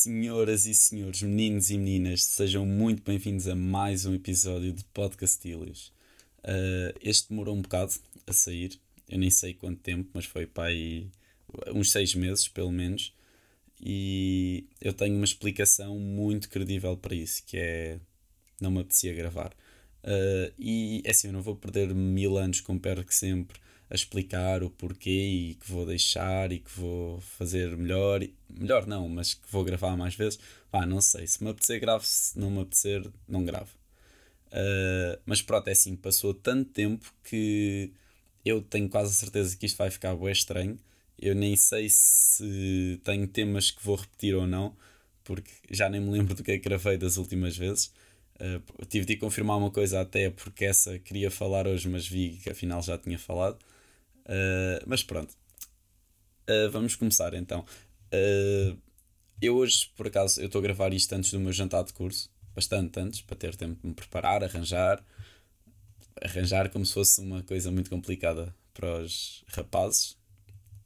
Senhoras e senhores, meninos e meninas, sejam muito bem-vindos a mais um episódio de Podcastilhos. Uh, este demorou um bocado a sair, eu nem sei quanto tempo, mas foi para aí uns seis meses pelo menos. E eu tenho uma explicação muito credível para isso, que é não me apetecia gravar. Uh, e é assim, eu não vou perder mil anos como perco sempre a explicar o porquê e que vou deixar e que vou fazer melhor. Melhor não, mas que vou gravar mais vezes. Pá, não sei. Se me apetecer, gravo. Se não me apetecer, não gravo. Uh, mas pronto, é assim, passou tanto tempo que eu tenho quase certeza que isto vai ficar bem estranho. Eu nem sei se tenho temas que vou repetir ou não, porque já nem me lembro do que é que gravei das últimas vezes. Uh, tive de confirmar uma coisa até porque essa queria falar hoje, mas vi que afinal já tinha falado. Uh, mas pronto, uh, vamos começar então. Uh, eu hoje, por acaso, eu estou a gravar isto antes do meu jantar de curso, bastante antes, para ter tempo de me preparar, arranjar. Arranjar como se fosse uma coisa muito complicada para os rapazes.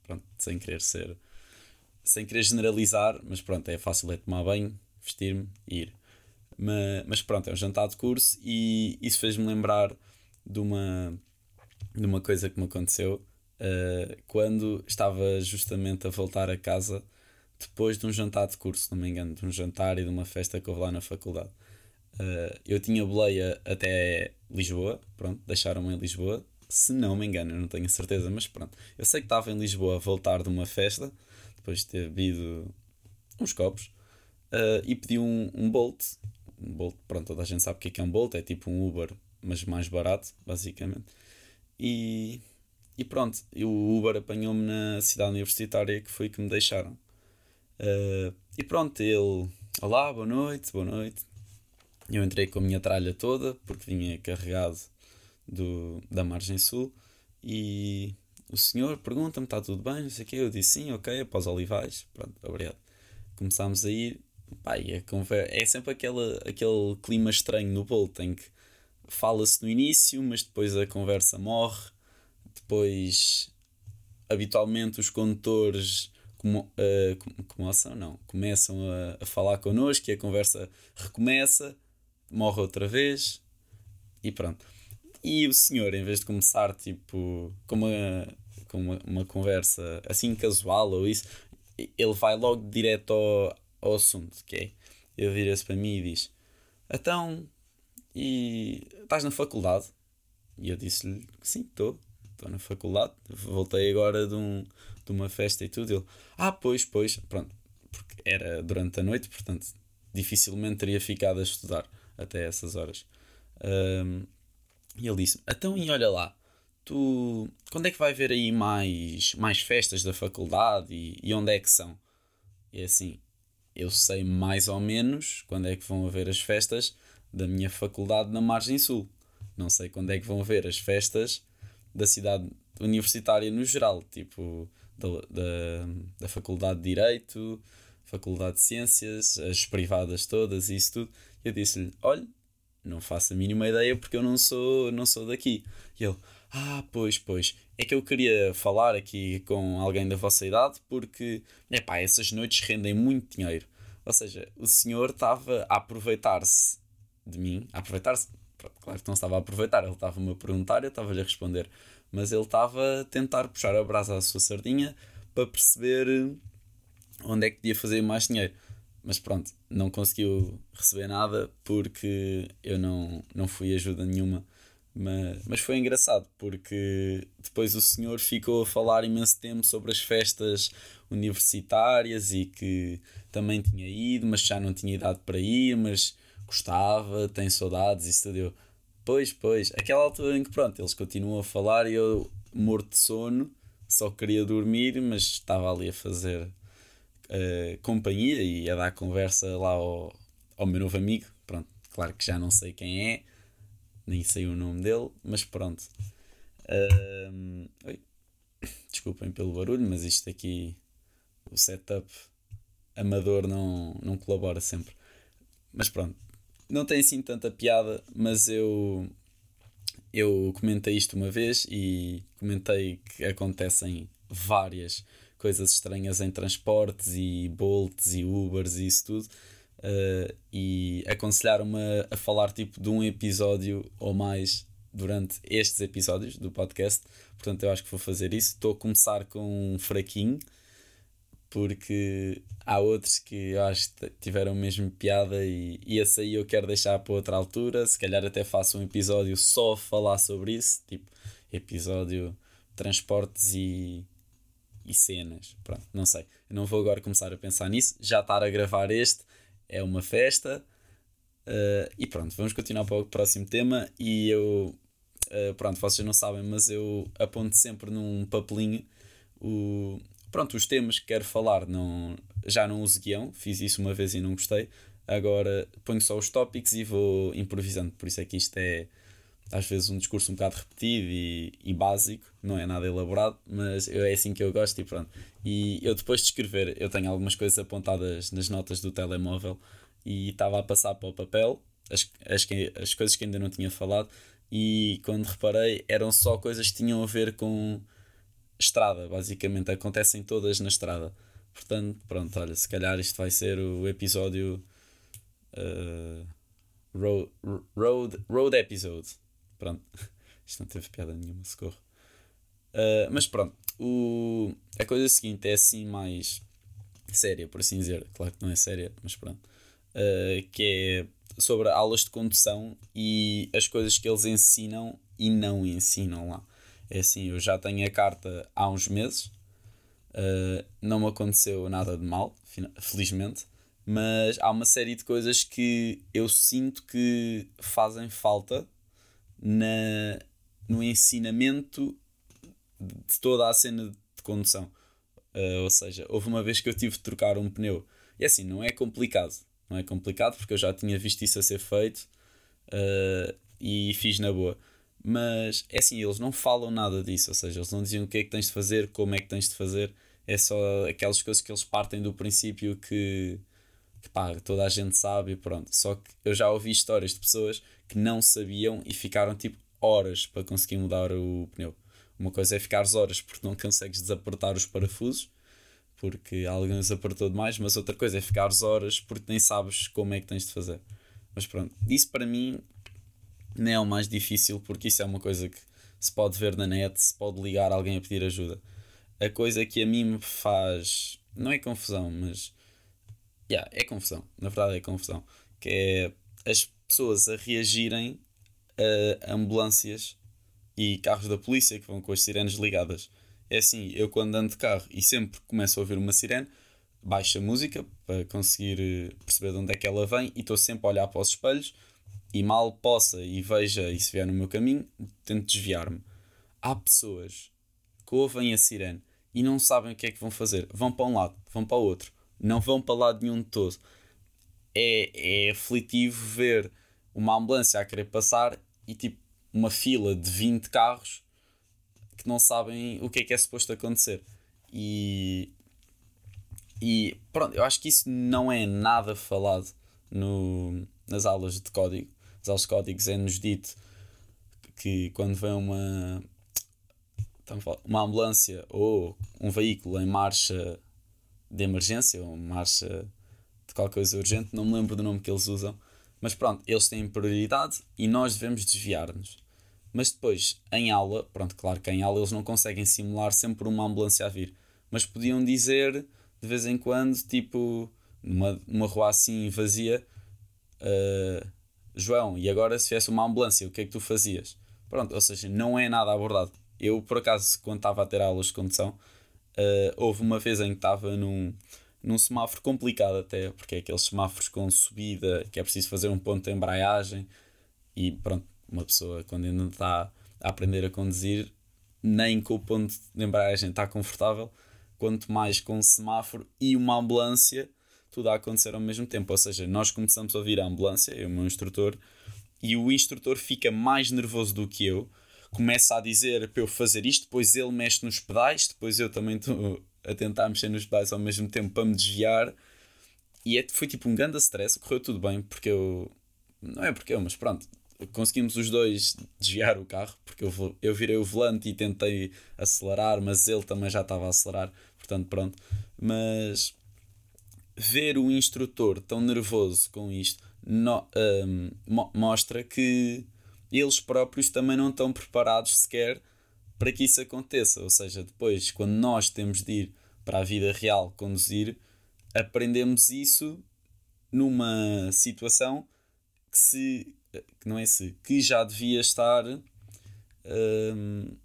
Pronto, sem querer ser. Sem querer generalizar, mas pronto, é fácil é tomar banho, vestir-me e ir. Mas, mas pronto, é um jantar de curso e isso fez-me lembrar de uma, de uma coisa que me aconteceu uh, quando estava justamente a voltar a casa depois de um jantar de curso, não me engano, de um jantar e de uma festa que houve lá na faculdade. Uh, eu tinha boleia até Lisboa, pronto, deixaram-me em Lisboa, se não me engano, eu não tenho certeza, mas pronto. Eu sei que estava em Lisboa a voltar de uma festa, depois de ter bebido uns copos, uh, e pedi um, um Bolt. Um Bolt, pronto, toda a gente sabe o que é, é um Bolt, é tipo um Uber, mas mais barato, basicamente. E e pronto, o Uber apanhou-me na cidade universitária que foi que me deixaram. Uh, e pronto, ele, olá, boa noite, boa noite. Eu entrei com a minha tralha toda, porque vinha carregado do, da margem sul, e o senhor pergunta-me, está tudo bem, não sei o quê. Eu disse sim, ok, após olivais, pronto, obrigado. Começámos a ir, pá, a conversa, é sempre aquela, aquele clima estranho no bolo, tem que fala-se no início, mas depois a conversa morre depois, habitualmente, os condutores como, uh, começam, não, começam a, a falar connosco e a conversa recomeça, morre outra vez e pronto. E o senhor, em vez de começar tipo com uma, com uma, uma conversa assim casual ou isso, ele vai logo direto ao, ao assunto, que é, ele vira-se para mim e diz, então, e estás na faculdade? E eu disse-lhe, sim, estou estou na faculdade, voltei agora de, um, de uma festa e tudo. Ele, ah, pois, pois, pronto, porque era durante a noite, portanto, dificilmente teria ficado a estudar até essas horas. Um, e ele disse: Então, e olha lá, tu quando é que vai haver aí mais, mais festas da faculdade e, e onde é que são? E é assim, eu sei mais ou menos quando é que vão haver as festas da minha faculdade na Margem Sul. Não sei quando é que vão haver as festas da cidade universitária no geral, tipo da, da, da Faculdade de Direito, Faculdade de Ciências, as privadas todas isso tudo. Eu disse-lhe: Olha, não faço a mínima ideia porque eu não sou, não sou daqui. E ele: Ah, pois, pois. É que eu queria falar aqui com alguém da vossa idade porque, epá, essas noites rendem muito dinheiro. Ou seja, o senhor estava a aproveitar-se de mim, a aproveitar-se, claro que não estava a aproveitar, ele estava-me a perguntar, eu estava-lhe a responder. Mas ele estava a tentar puxar a brasa à sua sardinha para perceber onde é que podia fazer mais dinheiro. Mas pronto, não conseguiu receber nada porque eu não, não fui ajuda nenhuma. Mas, mas foi engraçado porque depois o senhor ficou a falar imenso tempo sobre as festas universitárias e que também tinha ido, mas já não tinha idade para ir, mas gostava, tem saudades, isso tudo. Eu, pois, pois, aquela altura em que pronto, eles continuam a falar e eu, morto de sono, só queria dormir, mas estava ali a fazer uh, companhia e a dar conversa lá ao, ao meu novo amigo. Pronto, claro que já não sei quem é, nem sei o nome dele, mas pronto. Uh, Desculpem pelo barulho, mas isto aqui, o setup amador não, não colabora sempre. Mas pronto, não tem assim tanta piada, mas eu eu comentei isto uma vez e comentei que acontecem várias coisas estranhas em transportes e bolts e ubers e isso tudo. Uh, e aconselharam-me a, a falar tipo de um episódio ou mais durante estes episódios do podcast. Portanto, eu acho que vou fazer isso. Estou a começar com um fraquinho, porque há outros que eu acho que tiveram mesmo piada e, e esse aí eu quero deixar para outra altura. Se calhar até faço um episódio só a falar sobre isso, tipo episódio transportes e, e cenas. Pronto, não sei. Não vou agora começar a pensar nisso. Já estar a gravar este é uma festa. Uh, e pronto, vamos continuar para o próximo tema. E eu, uh, pronto, vocês não sabem, mas eu aponto sempre num papelinho o, pronto, os temas que quero falar. Não, já não uso guião, fiz isso uma vez e não gostei. Agora ponho só os tópicos e vou improvisando. Por isso é que isto é às vezes um discurso um bocado repetido e, e básico, não é nada elaborado, mas é assim que eu gosto e pronto. E eu depois de escrever, eu tenho algumas coisas apontadas nas notas do telemóvel e estava a passar para o papel as, as, as coisas que ainda não tinha falado e quando reparei eram só coisas que tinham a ver com estrada, basicamente, acontecem todas na estrada. Portanto, pronto, olha, se calhar isto vai ser o episódio uh, road, road, road episode. Pronto. Isto não teve piada nenhuma, socorro. Uh, mas pronto. O, a coisa seguinte é assim mais séria, por assim dizer. Claro que não é séria, mas pronto. Uh, que é sobre aulas de condução e as coisas que eles ensinam e não ensinam lá. É assim, eu já tenho a carta há uns meses. Uh, não me aconteceu nada de mal, felizmente. Mas há uma série de coisas que eu sinto que fazem falta na, no ensinamento de toda a cena de condução. Uh, ou seja, houve uma vez que eu tive de trocar um pneu. E assim, não é complicado. Não é complicado porque eu já tinha visto isso a ser feito uh, e fiz na boa. Mas é assim, eles não falam nada disso. Ou seja, eles não diziam o que é que tens de fazer, como é que tens de fazer. É só aquelas coisas que eles partem do princípio que, que pá, toda a gente sabe e pronto. Só que eu já ouvi histórias de pessoas que não sabiam e ficaram tipo horas para conseguir mudar o pneu. Uma coisa é ficares horas porque não consegues desapertar os parafusos, porque alguém os apertou demais, mas outra coisa é ficares horas porque nem sabes como é que tens de fazer. Mas pronto, isso para mim não é o mais difícil porque isso é uma coisa que se pode ver na net, se pode ligar alguém a pedir ajuda. A coisa que a mim me faz, não é confusão, mas yeah, é confusão, na verdade é confusão, que é as pessoas a reagirem a ambulâncias e carros da polícia que vão com as sirenes ligadas. É assim, eu quando ando de carro e sempre começo a ouvir uma sirene, baixo a música para conseguir perceber de onde é que ela vem e estou sempre a olhar para os espelhos e mal possa e veja e se vier no meu caminho, tento desviar-me. Há pessoas que ouvem a sirene e não sabem o que é que vão fazer. Vão para um lado, vão para o outro, não vão para lado nenhum de todo. É, é aflitivo ver uma ambulância a querer passar e tipo uma fila de 20 carros que não sabem o que é que é suposto acontecer. E, e pronto, eu acho que isso não é nada falado no, nas aulas de código. De códigos é-nos dito que quando vem uma, uma ambulância ou um veículo em marcha de emergência ou marcha de qualquer coisa urgente, não me lembro do nome que eles usam, mas pronto, eles têm prioridade e nós devemos desviar-nos. Mas depois, em aula, pronto, claro que em aula eles não conseguem simular sempre uma ambulância a vir, mas podiam dizer de vez em quando, tipo, numa, numa rua assim vazia, uh, João, e agora se viesse uma ambulância, o que é que tu fazias? Pronto, ou seja, não é nada abordado. Eu, por acaso, quando estava a ter aulas de condução, uh, houve uma vez em que estava num, num semáforo complicado até, porque é aqueles semáforos com subida, que é preciso fazer um ponto de embreagem e pronto, uma pessoa quando ainda está a aprender a conduzir, nem com o ponto de embreagem está confortável, quanto mais com um semáforo e uma ambulância, tudo a acontecer ao mesmo tempo. Ou seja, nós começamos a ouvir a ambulância, eu, o meu instrutor, e o instrutor fica mais nervoso do que eu, começa a dizer para eu fazer isto, depois ele mexe nos pedais, depois eu também estou a tentar mexer nos pedais ao mesmo tempo para me desviar. E é, foi tipo um grande stress, correu tudo bem, porque eu. Não é porque eu, mas pronto, conseguimos os dois desviar o carro, porque eu, eu virei o volante e tentei acelerar, mas ele também já estava a acelerar. portanto, pronto. Mas ver o instrutor tão nervoso com isto no, um, mo mostra que eles próprios também não estão preparados sequer para que isso aconteça. Ou seja, depois, quando nós temos de ir para a vida real conduzir, aprendemos isso numa situação que se que não é se que já devia estar um,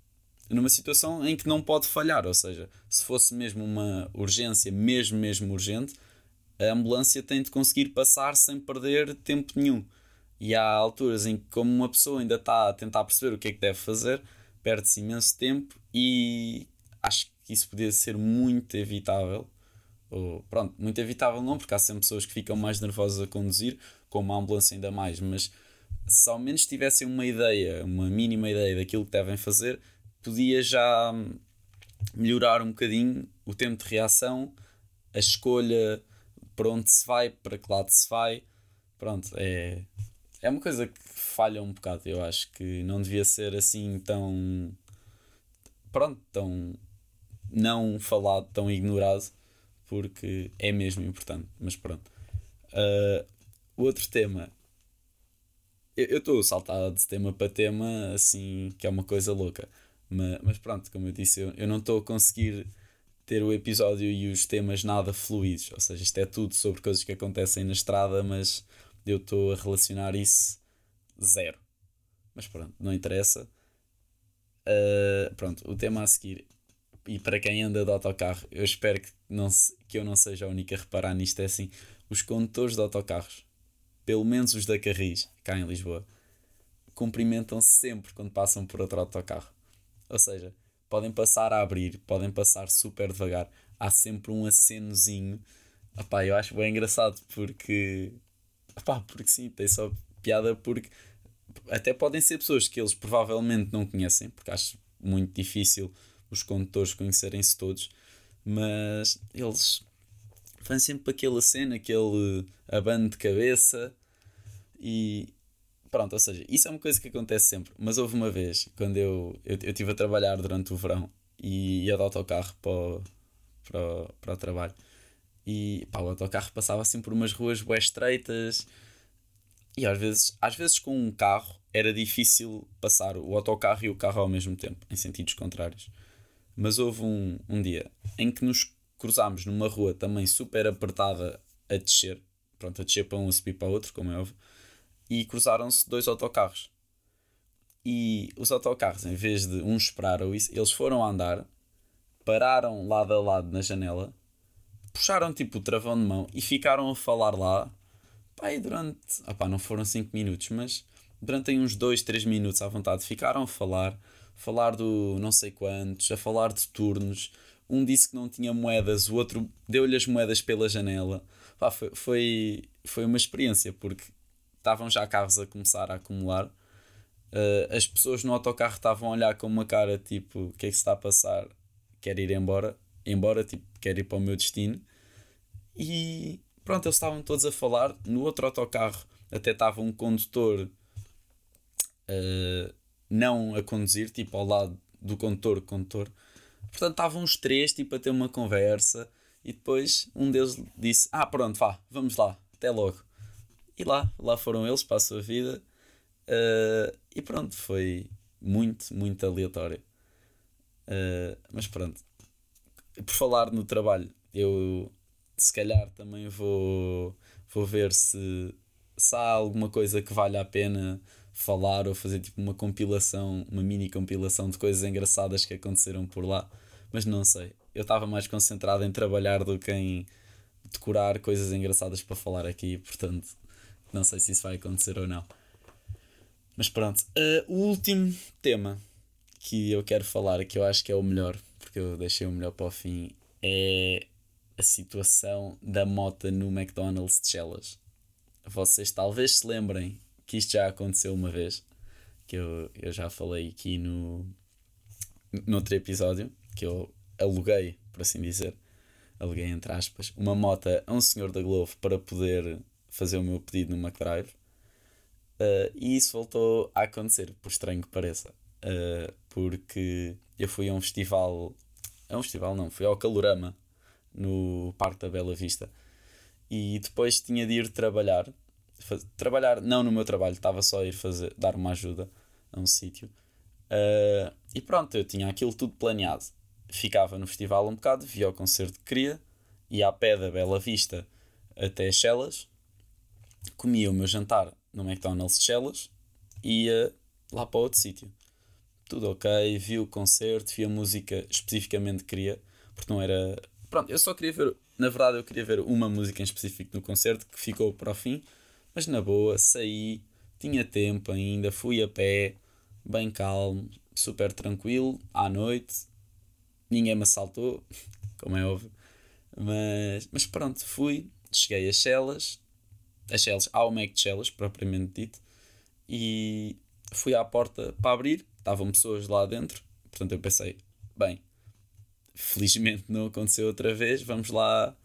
numa situação em que não pode falhar, ou seja, se fosse mesmo uma urgência, mesmo mesmo urgente, a ambulância tem de conseguir passar sem perder tempo nenhum. E há alturas em que, como uma pessoa ainda está a tentar perceber o que é que deve fazer, perde-se imenso tempo e acho que isso podia ser muito evitável. Ou, pronto, muito evitável não, porque há sempre pessoas que ficam mais nervosas a conduzir, como a ambulância ainda mais, mas se ao menos tivessem uma ideia, uma mínima ideia daquilo que devem fazer, podia já melhorar um bocadinho o tempo de reação, a escolha para onde se vai, para que lado se vai. Pronto, é, é uma coisa que falha um bocado. Eu acho que não devia ser assim tão. Pronto, tão. não falado, tão ignorado, porque é mesmo importante. Mas pronto. Uh, outro tema. Eu estou saltado de tema para tema, assim, que é uma coisa louca. Mas, mas pronto, como eu disse, eu, eu não estou a conseguir ter o episódio e os temas nada fluidos. Ou seja, isto é tudo sobre coisas que acontecem na estrada, mas eu estou a relacionar isso zero. Mas pronto, não interessa. Uh, pronto, o tema a seguir. E para quem anda de autocarro, eu espero que, não se, que eu não seja a única a reparar nisto. É assim: os condutores de autocarros, pelo menos os da Carris, cá em Lisboa, cumprimentam -se sempre quando passam por outro autocarro. Ou seja, podem passar a abrir, podem passar super devagar. Há sempre um acenozinho. Epá, eu acho bem engraçado porque. Epá, porque sim, tem só piada porque até podem ser pessoas que eles provavelmente não conhecem, porque acho muito difícil os condutores conhecerem-se todos, mas eles fazem sempre aquela cena, aquele abano de cabeça e, Pronto, ou seja, isso é uma coisa que acontece sempre. Mas houve uma vez, quando eu, eu, eu estive a trabalhar durante o verão e ia de autocarro para o, para o, para o trabalho. E pá, o autocarro passava assim por umas ruas bem estreitas. E às vezes, às vezes com um carro era difícil passar o autocarro e o carro ao mesmo tempo, em sentidos contrários. Mas houve um, um dia em que nos cruzámos numa rua também super apertada a descer. Pronto, a descer para um, a subir para outro, como é óbvio e cruzaram-se dois autocarros. E os autocarros, em vez de uns esperaram isso, eles foram a andar, pararam lado a lado na janela, puxaram tipo o travão de mão e ficaram a falar lá. Pá, e durante. Opá, não foram 5 minutos, mas durante uns 2, 3 minutos à vontade ficaram a falar, falar do não sei quantos, a falar de turnos. Um disse que não tinha moedas, o outro deu-lhe as moedas pela janela. Pá, foi, foi, foi uma experiência, porque estavam já carros a começar a acumular. Uh, as pessoas no autocarro estavam a olhar com uma cara tipo: o que é que se está a passar? Quero ir embora, embora, tipo, quero ir para o meu destino. E pronto, eles estavam todos a falar. No outro autocarro até estava um condutor uh, não a conduzir, tipo ao lado do condutor, condutor. Portanto, estavam os três tipo, a ter uma conversa. E depois um deles disse: Ah, pronto, vá, vamos lá, até logo. E lá, lá foram eles para a sua vida. Uh, e pronto, foi muito, muito aleatório. Uh, mas pronto. Por falar no trabalho, eu se calhar também vou, vou ver se, se há alguma coisa que valha a pena falar ou fazer tipo uma compilação, uma mini compilação de coisas engraçadas que aconteceram por lá. Mas não sei. Eu estava mais concentrado em trabalhar do que em decorar coisas engraçadas para falar aqui, portanto não sei se isso vai acontecer ou não. Mas pronto. Uh, o último tema que eu quero falar, que eu acho que é o melhor, porque eu deixei o melhor para o fim, é a situação da moto no McDonald's de Chelas. Vocês talvez se lembrem que isto já aconteceu uma vez, que eu, eu já falei aqui no, no outro episódio, que eu aluguei, por assim dizer, aluguei entre aspas, uma moto a um senhor da Globo para poder fazer o meu pedido no McDrive. Uh, e isso voltou a acontecer, por estranho que pareça. Uh, porque eu fui a um festival a um festival não, fui ao Calorama, no Parque da Bela Vista. E depois tinha de ir trabalhar. Faz, trabalhar, não no meu trabalho, estava só a ir fazer, dar uma ajuda a um sítio. Uh, e pronto, eu tinha aquilo tudo planeado. Ficava no festival um bocado, via o concerto que queria, ia a pé da Bela Vista até Chelas, comia o meu jantar no McDonald's de Chelas e ia lá para outro sítio. Tudo ok, vi o concerto, vi a música especificamente que queria, porque não era. Pronto, eu só queria ver. Na verdade, eu queria ver uma música em específico no concerto que ficou para o fim, mas na boa, saí, tinha tempo ainda, fui a pé, bem calmo, super tranquilo, à noite, ninguém me assaltou, como é óbvio, mas, mas pronto, fui, cheguei a Chelas, a Chelas, ao Mac de Chelas, propriamente dito, e fui à porta para abrir, estavam pessoas lá dentro, portanto eu pensei, bem, felizmente não aconteceu outra vez, vamos lá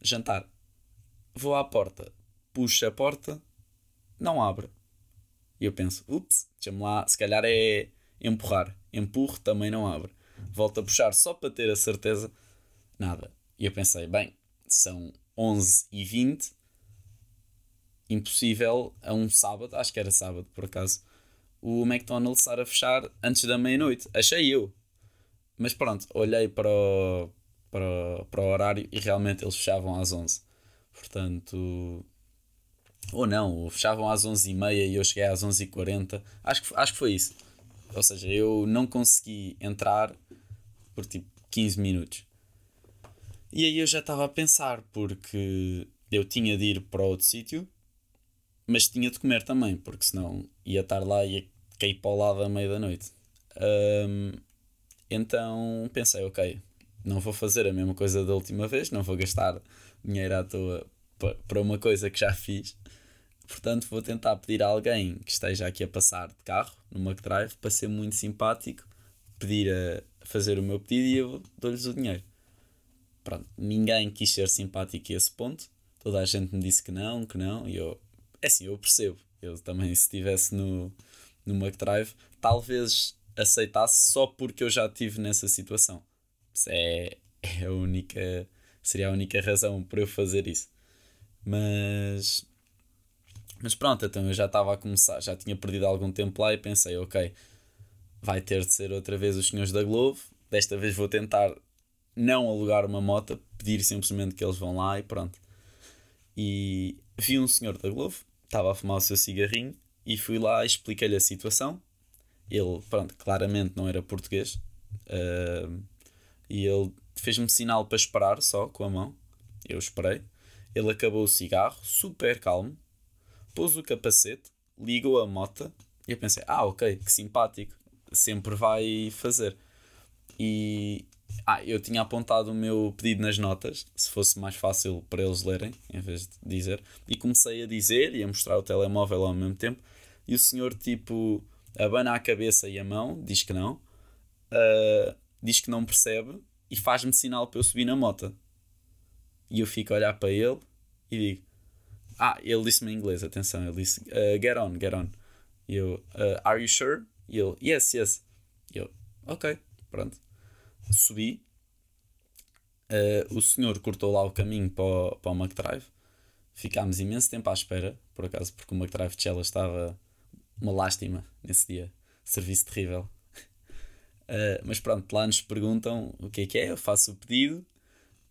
jantar. Vou à porta, puxo a porta, não abre. E eu penso, ups, deixa-me lá, se calhar é empurrar. Empurro, também não abre. Volto a puxar só para ter a certeza, nada. E eu pensei, bem, são 11 e 20 impossível a um sábado, acho que era sábado por acaso, o McDonald's estar a fechar antes da meia-noite. Achei eu. Mas pronto, olhei para o, para, para o horário e realmente eles fechavam às 11. Portanto. Ou não, fechavam às 11h30 e eu cheguei às 11h40. Acho que, acho que foi isso. Ou seja, eu não consegui entrar por tipo 15 minutos. E aí eu já estava a pensar, porque eu tinha de ir para outro sítio, mas tinha de comer também, porque senão ia estar lá e ia cair para o lado à meia da noite. Um, então pensei, ok, não vou fazer a mesma coisa da última vez, não vou gastar dinheiro à toa para uma coisa que já fiz. Portanto, vou tentar pedir a alguém que esteja aqui a passar de carro no McDrive para ser muito simpático, pedir a fazer o meu pedido e eu dou-lhes o dinheiro. Pronto, ninguém quis ser simpático a esse ponto. Toda a gente me disse que não, que não, e eu, é assim, eu percebo. Eu também, se estivesse no, no McDrive, talvez aceitasse só porque eu já estive nessa situação. É, é a única, seria a única razão para eu fazer isso. Mas, mas pronto, então eu já estava a começar, já tinha perdido algum tempo lá e pensei, ok, vai ter de ser outra vez os senhores da Globo. Desta vez vou tentar não alugar uma moto, pedir simplesmente que eles vão lá e pronto. E vi um senhor da Globo, estava a fumar o seu cigarrinho e fui lá e expliquei-lhe a situação ele, pronto, claramente não era português. Uh, e ele fez-me sinal para esperar só com a mão. Eu esperei. Ele acabou o cigarro, super calmo, pôs o capacete, ligou a moto e eu pensei: ah, ok, que simpático, sempre vai fazer. E ah, eu tinha apontado o meu pedido nas notas, se fosse mais fácil para eles lerem, em vez de dizer, e comecei a dizer e a mostrar o telemóvel ao mesmo tempo. E o senhor, tipo, abana a cabeça e a mão, diz que não, uh, diz que não percebe e faz-me sinal para eu subir na moto. E eu fico a olhar para ele e digo: Ah, ele disse-me em inglês, atenção, ele disse: uh, Get on, get on. E eu: uh, Are you sure? E ele: Yes, yes. E eu: Ok, pronto. Subi. o senhor cortou lá o caminho para o, para o McDrive. Ficámos imenso tempo à espera, por acaso, porque o McDrive de Chela estava uma lástima nesse dia. Serviço terrível. Uh, mas pronto, lá nos perguntam o que é que é, eu faço o pedido,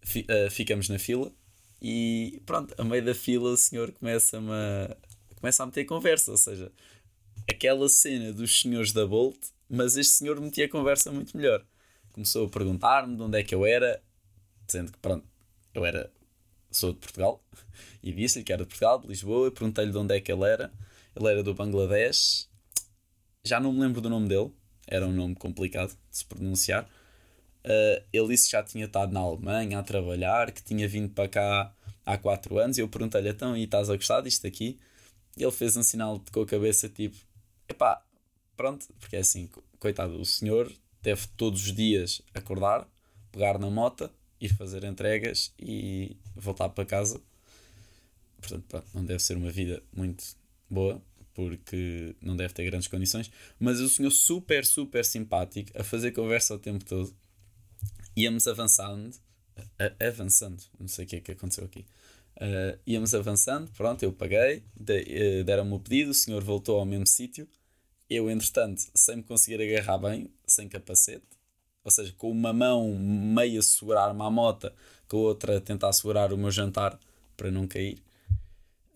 fi, uh, ficamos na fila e pronto, a meio da fila o senhor começa-me a, começa a meter conversa, ou seja, aquela cena dos senhores da Bolt, mas este senhor metia conversa muito melhor. Começou a perguntar-me de onde é que eu era, dizendo que pronto, eu era, sou de Portugal, e disse-lhe que era de Portugal, de Lisboa, e perguntei-lhe de onde é que ele era ele era do Bangladesh. Já não me lembro do nome dele. Era um nome complicado de se pronunciar. Uh, ele disse que já tinha estado na Alemanha a trabalhar, que tinha vindo para cá há 4 anos. E eu perguntei-lhe então, e estás a gostar disto aqui? E ele fez um sinal com a cabeça tipo: epá, pronto, porque é assim, coitado, o senhor deve todos os dias acordar, pegar na moto, ir fazer entregas e voltar para casa. Portanto, pronto, não deve ser uma vida muito boa, porque não deve ter grandes condições, mas o senhor super, super simpático, a fazer conversa o tempo todo. íamos avançando, a, avançando, não sei o que é que aconteceu aqui. Uh, íamos avançando, pronto, eu paguei, de, uh, deram-me o pedido, o senhor voltou ao mesmo sítio. Eu, entretanto, sem me conseguir agarrar bem, sem capacete, ou seja, com uma mão meio a segurar-me à mota, com a outra a tentar segurar o meu jantar para não cair.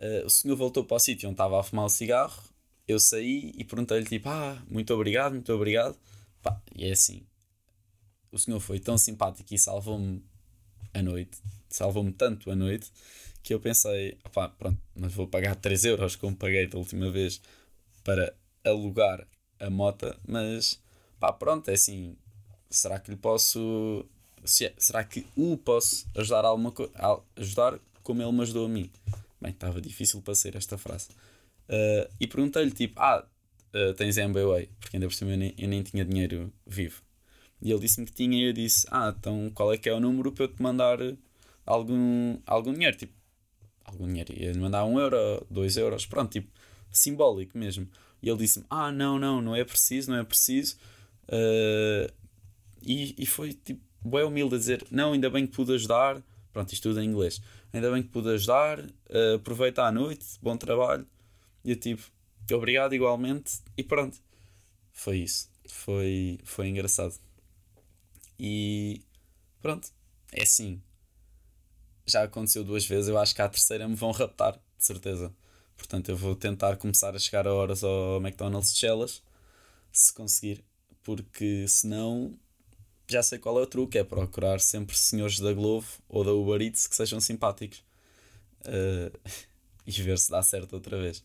Uh, o senhor voltou para o sítio onde estava a fumar o cigarro. Eu saí e perguntei-lhe tipo, ah, muito obrigado, muito obrigado. Pá, e é assim, o senhor foi tão simpático e salvou-me a noite, salvou-me tanto a noite, que eu pensei, opá, pronto, mas vou pagar 3 euros como paguei da última vez para alugar a mota, mas pá, pronto, é assim, será que lhe posso, é, será que o posso ajudar alguma ajudar como ele me ajudou a mim? Bem, estava difícil para ser esta frase. Uh, e perguntei-lhe tipo, ah, uh, tens MBWay? Porque ainda por cima eu nem, eu nem tinha dinheiro vivo. E ele disse-me que tinha e eu disse, ah, então qual é que é o número para eu te mandar algum, algum dinheiro? Tipo, algum dinheiro. Ia-lhe mandar um euro, dois euros, pronto, tipo, simbólico mesmo. E ele disse-me, ah, não, não, não é preciso, não é preciso. Uh, e, e foi tipo, bem humilde a dizer, não, ainda bem que pude ajudar. Pronto, isto tudo em inglês. Ainda bem que pude ajudar, uh, aproveita a noite, bom trabalho. E eu tipo, obrigado igualmente. E pronto, foi isso. Foi, foi engraçado. E pronto, é assim. Já aconteceu duas vezes, eu acho que à terceira me vão raptar, de certeza. Portanto, eu vou tentar começar a chegar a horas ao McDonald's de Chelas, se conseguir, porque senão já sei qual é o truque: é procurar sempre senhores da Glovo ou da Uber Eats que sejam simpáticos uh, e ver se dá certo outra vez.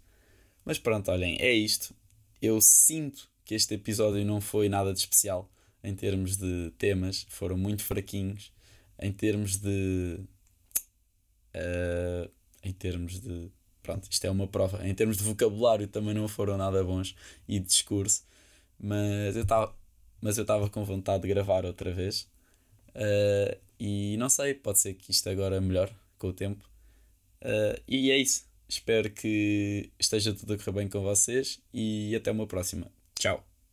Mas pronto, olhem, é isto. Eu sinto que este episódio não foi nada de especial em termos de temas, foram muito fraquinhos. Em termos de. Uh, em termos de. Pronto, isto é uma prova. Em termos de vocabulário também não foram nada bons e de discurso. Mas eu estava mas eu estava com vontade de gravar outra vez. Uh, e não sei, pode ser que isto agora melhor com o tempo. Uh, e é isso. Espero que esteja tudo a correr bem com vocês e até uma próxima.